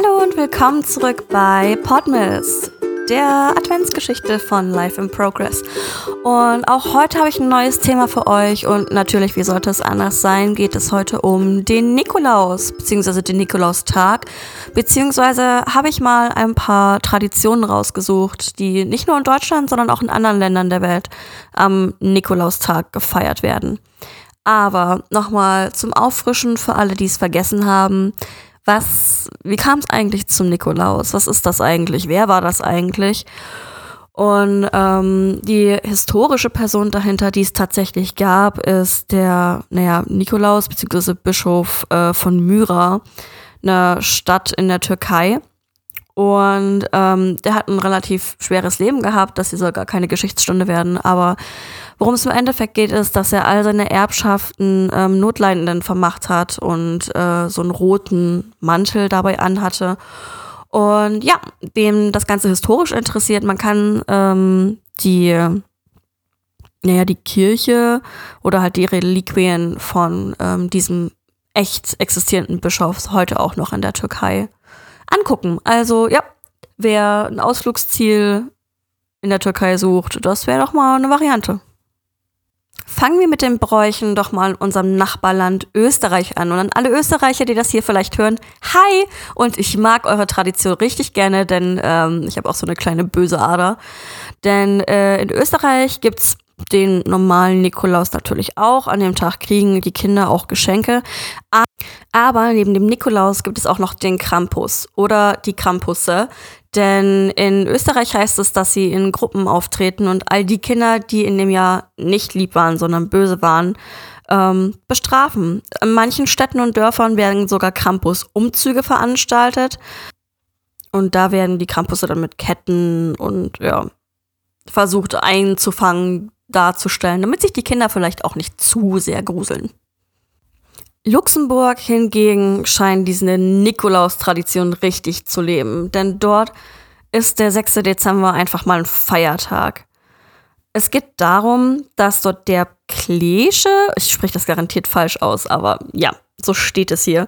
Hallo und willkommen zurück bei Podmiss, der Adventsgeschichte von Life in Progress. Und auch heute habe ich ein neues Thema für euch und natürlich, wie sollte es anders sein, geht es heute um den Nikolaus, beziehungsweise den Nikolaustag, beziehungsweise habe ich mal ein paar Traditionen rausgesucht, die nicht nur in Deutschland, sondern auch in anderen Ländern der Welt am Nikolaustag gefeiert werden. Aber nochmal zum Auffrischen für alle, die es vergessen haben was, wie kam es eigentlich zum Nikolaus? Was ist das eigentlich? Wer war das eigentlich? Und ähm, die historische Person dahinter, die es tatsächlich gab, ist der, naja, Nikolaus bzw. Bischof äh, von Myra, eine Stadt in der Türkei. Und ähm, der hat ein relativ schweres Leben gehabt, das hier soll gar keine Geschichtsstunde werden, aber Worum es im Endeffekt geht, ist, dass er all seine Erbschaften ähm, Notleidenden vermacht hat und äh, so einen roten Mantel dabei anhatte. Und ja, dem das Ganze historisch interessiert, man kann ähm, die, naja, die Kirche oder halt die Reliquien von ähm, diesem echt existierenden Bischof heute auch noch in der Türkei angucken. Also ja, wer ein Ausflugsziel in der Türkei sucht, das wäre doch mal eine Variante. Fangen wir mit den Bräuchen doch mal in unserem Nachbarland Österreich an. Und an alle Österreicher, die das hier vielleicht hören, hi! Und ich mag eure Tradition richtig gerne, denn ähm, ich habe auch so eine kleine böse Ader. Denn äh, in Österreich gibt's den normalen Nikolaus natürlich auch. An dem Tag kriegen die Kinder auch Geschenke. Aber neben dem Nikolaus gibt es auch noch den Krampus oder die Krampusse. Denn in Österreich heißt es, dass sie in Gruppen auftreten und all die Kinder, die in dem Jahr nicht lieb waren, sondern böse waren, ähm, bestrafen. In manchen Städten und Dörfern werden sogar Krampus-Umzüge veranstaltet. Und da werden die Krampusse dann mit Ketten und ja, versucht einzufangen, darzustellen, damit sich die Kinder vielleicht auch nicht zu sehr gruseln. Luxemburg hingegen scheint diese Nikolaus-Tradition richtig zu leben, denn dort ist der 6. Dezember einfach mal ein Feiertag. Es geht darum, dass dort der Klesche, ich spreche das garantiert falsch aus, aber ja, so steht es hier,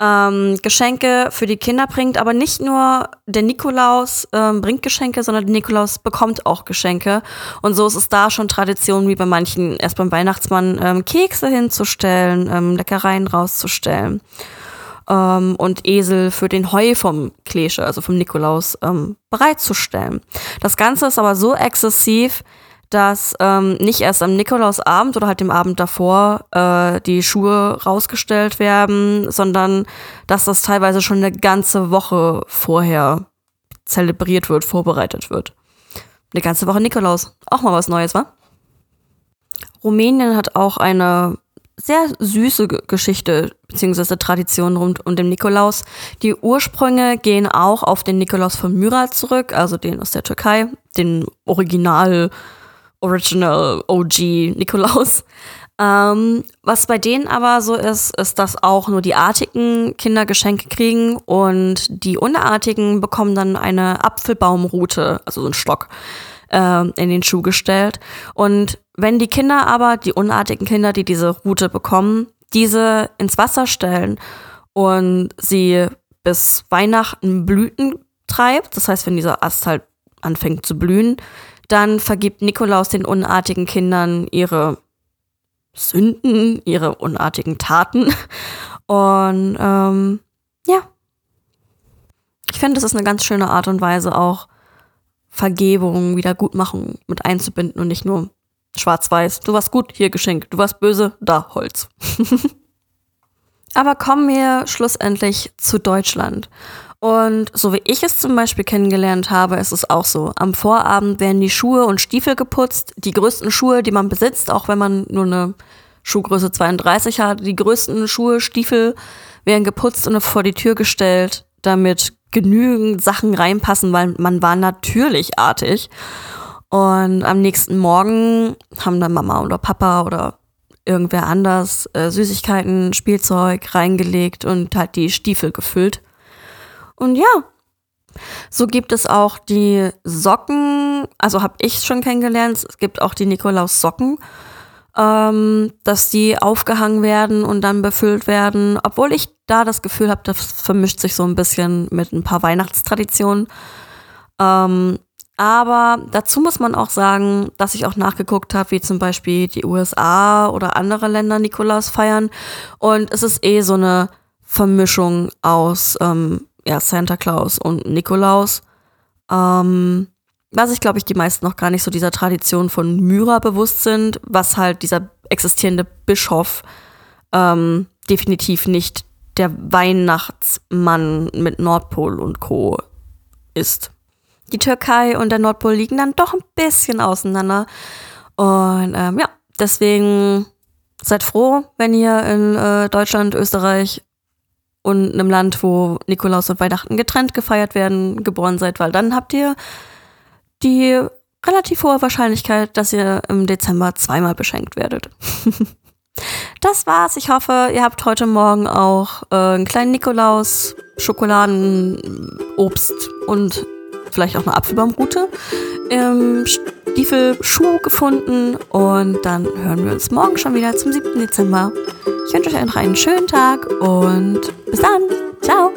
ähm, Geschenke für die Kinder bringt, aber nicht nur der Nikolaus ähm, bringt Geschenke, sondern der Nikolaus bekommt auch Geschenke. Und so ist es da schon Tradition, wie bei manchen, erst beim Weihnachtsmann ähm, Kekse hinzustellen, ähm, Leckereien rauszustellen ähm, und Esel für den Heu vom Klesche, also vom Nikolaus, ähm, bereitzustellen. Das Ganze ist aber so exzessiv, dass ähm, nicht erst am Nikolausabend oder halt dem Abend davor äh, die Schuhe rausgestellt werden, sondern dass das teilweise schon eine ganze Woche vorher zelebriert wird, vorbereitet wird. Eine ganze Woche Nikolaus. Auch mal was Neues, wa? Rumänien hat auch eine sehr süße Geschichte bzw. Tradition rund um den Nikolaus. Die Ursprünge gehen auch auf den Nikolaus von Myra zurück, also den aus der Türkei, den Original Original OG Nikolaus. Ähm, was bei denen aber so ist, ist, dass auch nur die artigen Kinder Geschenke kriegen und die unartigen bekommen dann eine Apfelbaumrute, also so einen Stock, äh, in den Schuh gestellt. Und wenn die Kinder aber, die unartigen Kinder, die diese Rute bekommen, diese ins Wasser stellen und sie bis Weihnachten Blüten treibt, das heißt, wenn dieser Ast halt anfängt zu blühen, dann vergibt Nikolaus den unartigen Kindern ihre Sünden, ihre unartigen Taten. Und ähm, ja, ich finde, das ist eine ganz schöne Art und Weise, auch Vergebung, Wiedergutmachung mit einzubinden und nicht nur schwarz-weiß. Du warst gut, hier Geschenk. Du warst böse, da Holz. Aber kommen wir schlussendlich zu Deutschland. Und so wie ich es zum Beispiel kennengelernt habe, ist es auch so. Am Vorabend werden die Schuhe und Stiefel geputzt. Die größten Schuhe, die man besitzt, auch wenn man nur eine Schuhgröße 32 hat, die größten Schuhe, Stiefel werden geputzt und vor die Tür gestellt, damit genügend Sachen reinpassen, weil man war natürlich artig. Und am nächsten Morgen haben dann Mama oder Papa oder irgendwer anders äh, Süßigkeiten, Spielzeug reingelegt und halt die Stiefel gefüllt. Und ja, so gibt es auch die Socken, also habe ich schon kennengelernt, es gibt auch die Nikolaus-Socken. ähm, dass die aufgehangen werden und dann befüllt werden, obwohl ich da das Gefühl habe, das vermischt sich so ein bisschen mit ein paar Weihnachtstraditionen. Ähm, aber dazu muss man auch sagen, dass ich auch nachgeguckt habe, wie zum Beispiel die USA oder andere Länder Nikolaus feiern. Und es ist eh so eine Vermischung aus ähm, ja, Santa Claus und Nikolaus. Ähm, was ich glaube ich die meisten noch gar nicht so dieser Tradition von Myra bewusst sind, was halt dieser existierende Bischof ähm, definitiv nicht der Weihnachtsmann mit Nordpol und Co. ist die Türkei und der Nordpol liegen dann doch ein bisschen auseinander. Und ähm, ja, deswegen seid froh, wenn ihr in äh, Deutschland, Österreich und einem Land, wo Nikolaus und Weihnachten getrennt gefeiert werden, geboren seid, weil dann habt ihr die relativ hohe Wahrscheinlichkeit, dass ihr im Dezember zweimal beschenkt werdet. das war's. Ich hoffe, ihr habt heute Morgen auch äh, einen kleinen Nikolaus, Schokoladen, Obst und vielleicht auch eine Apfelbaumroute im Stiefelschuh gefunden. Und dann hören wir uns morgen schon wieder zum 7. Dezember. Ich wünsche euch noch einen schönen Tag und bis dann. Ciao.